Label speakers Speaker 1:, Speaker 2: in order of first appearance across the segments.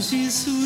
Speaker 1: And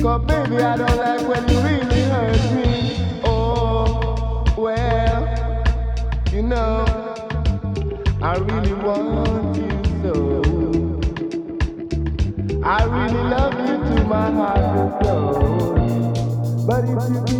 Speaker 2: Cause baby, I don't like when you really hurt me. Oh, well, you know, I really want you so. I really love you to my heart and soul. But if you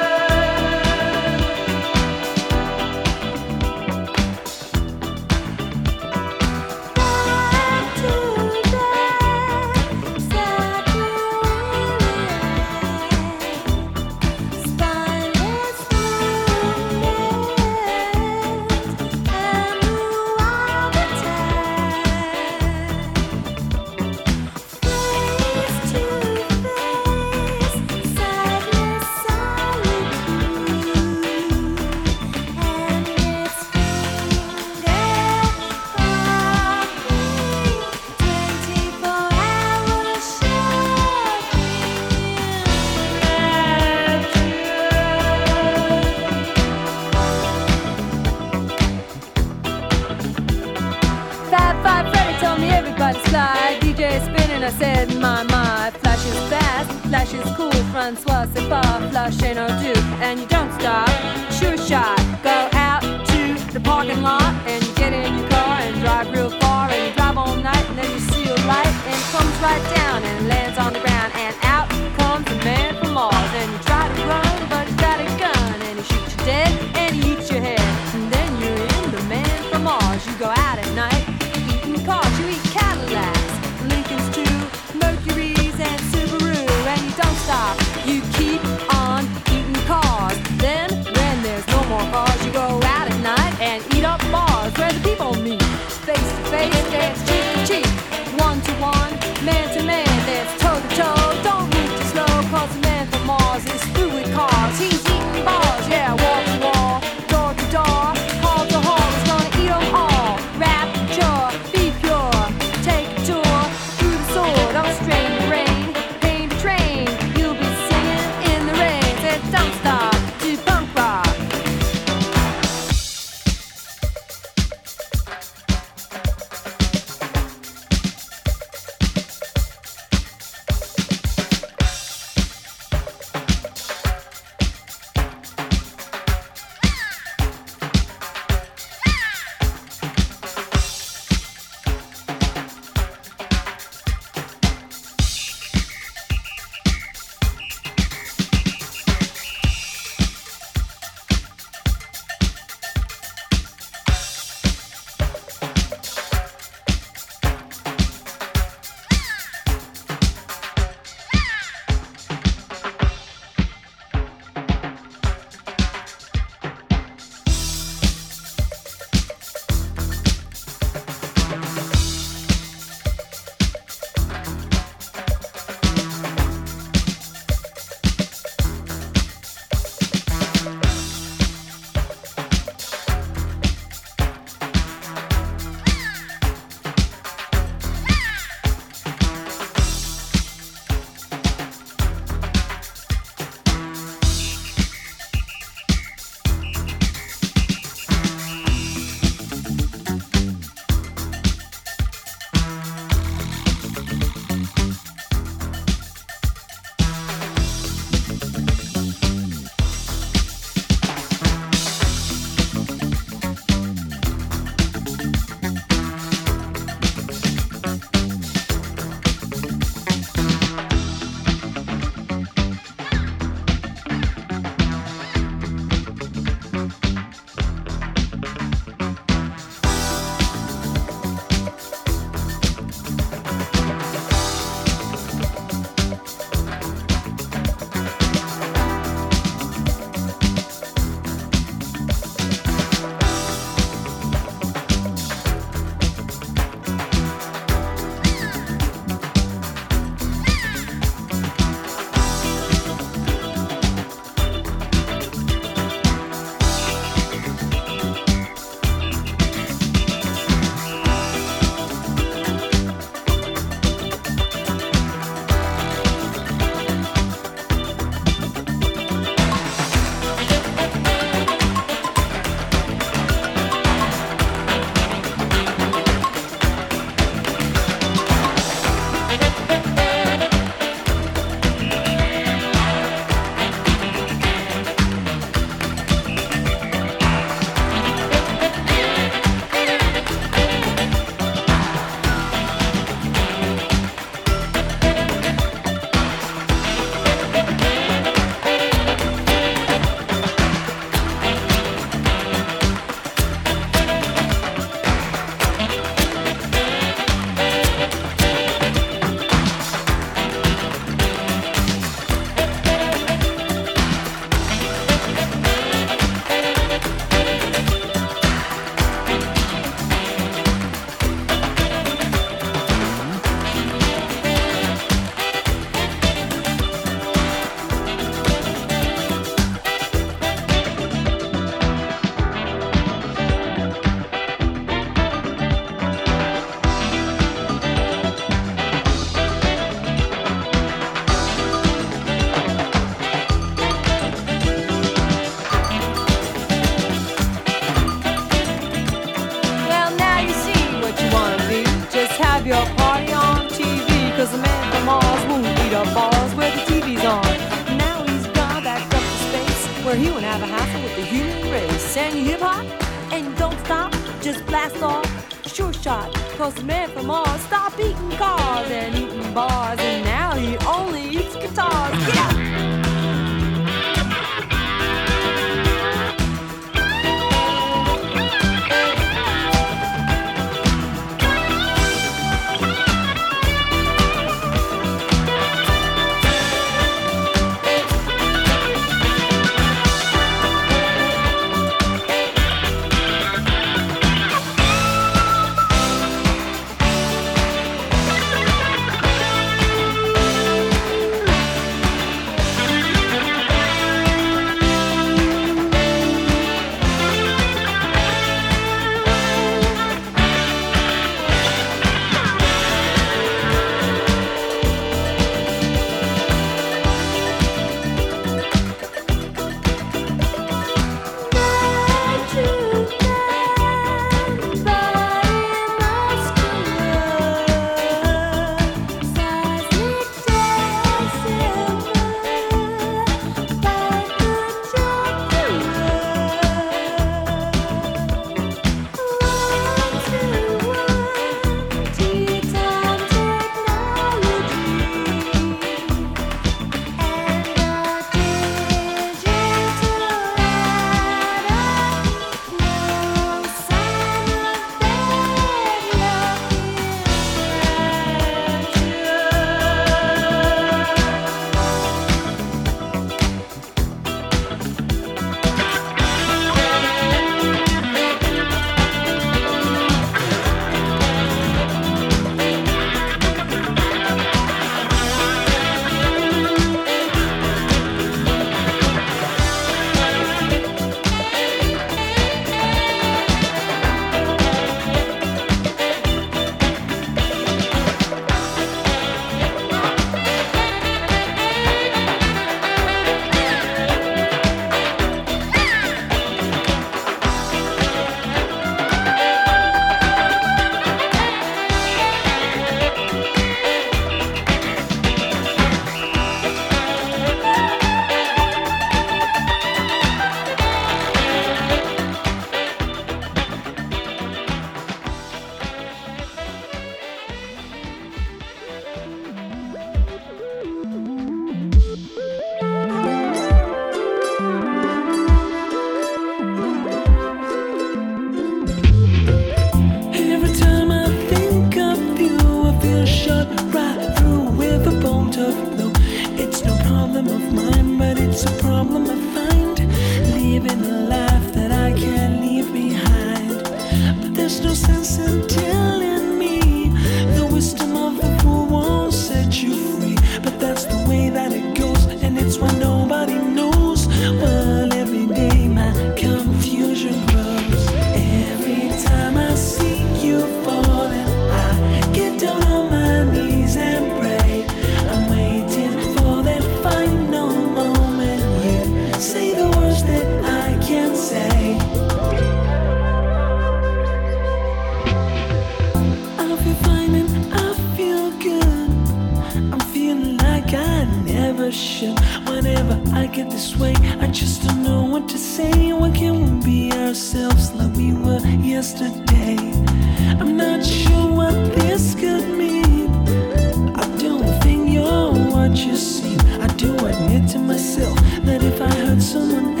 Speaker 3: someone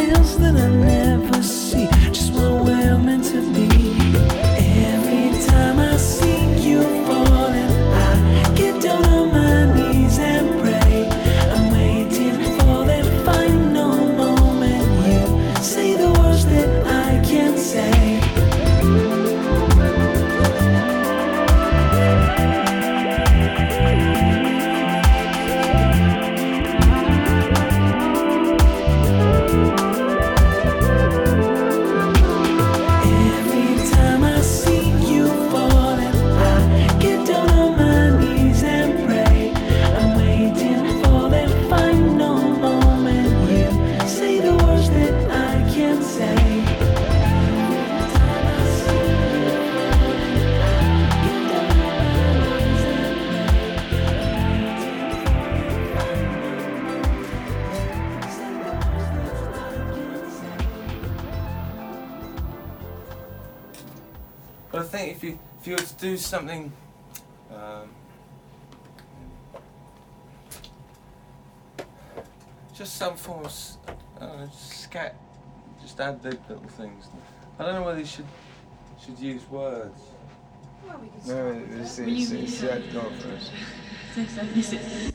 Speaker 4: something. Um, just some form of s- I don't know, scat. Just add the little things. I don't know whether you should should use words.
Speaker 5: No, it's, it's, it's, it's,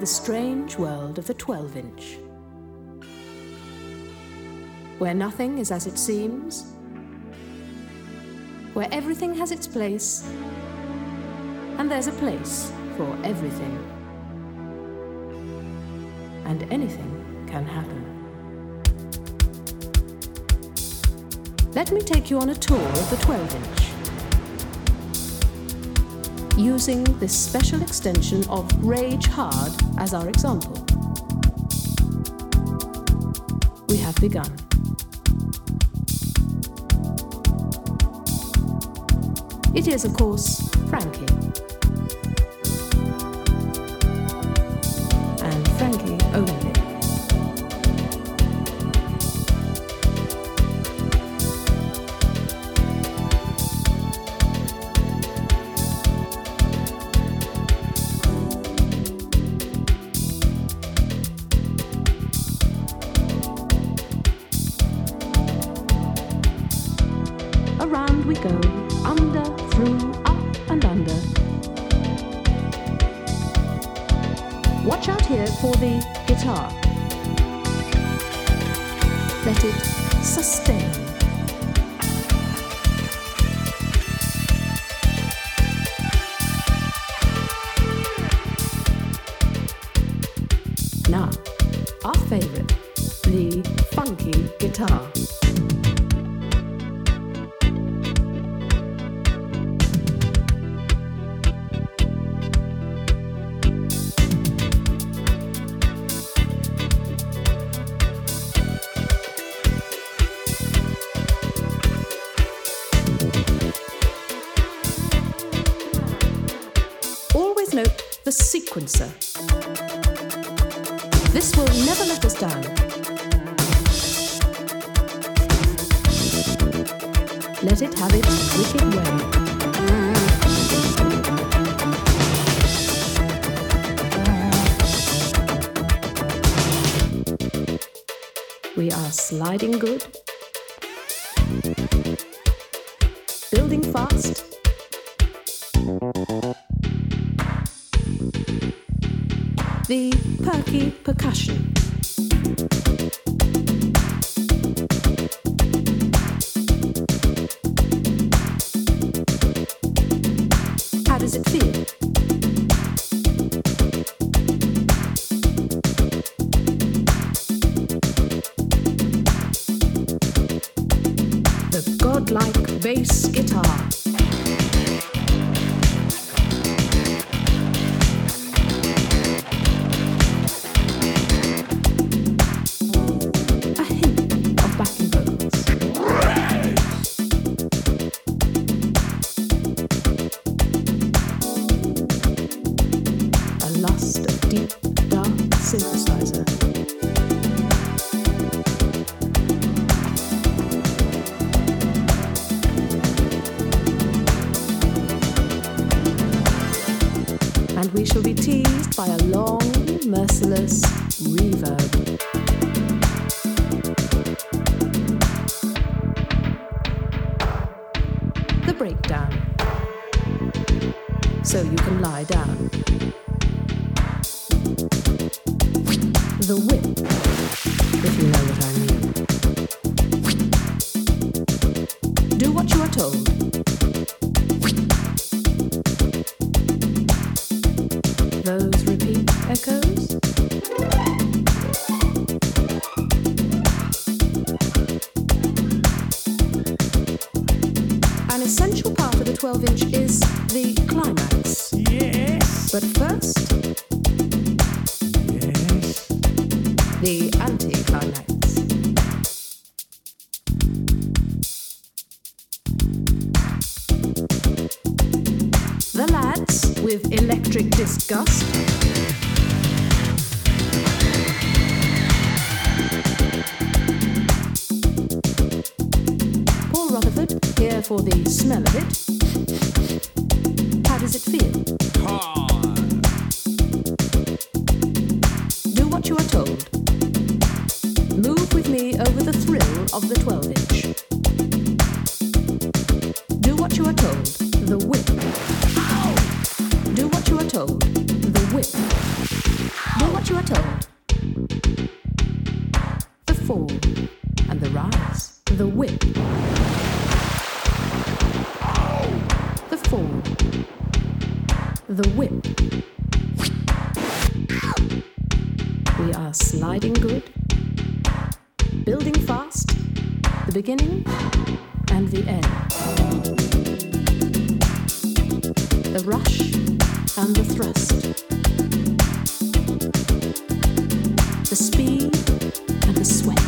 Speaker 6: the strange world of the 12 inch, where nothing is as it seems, where everything has its place, and there's a place for everything, and anything can happen. Let me take you on a tour of the 12 inch using this special extension of Rage Hard as our example. We have begun. It is, of course, Frankie. are sliding good, building fast, the beginning and the end, the rush and the thrust, the speed and the sweat.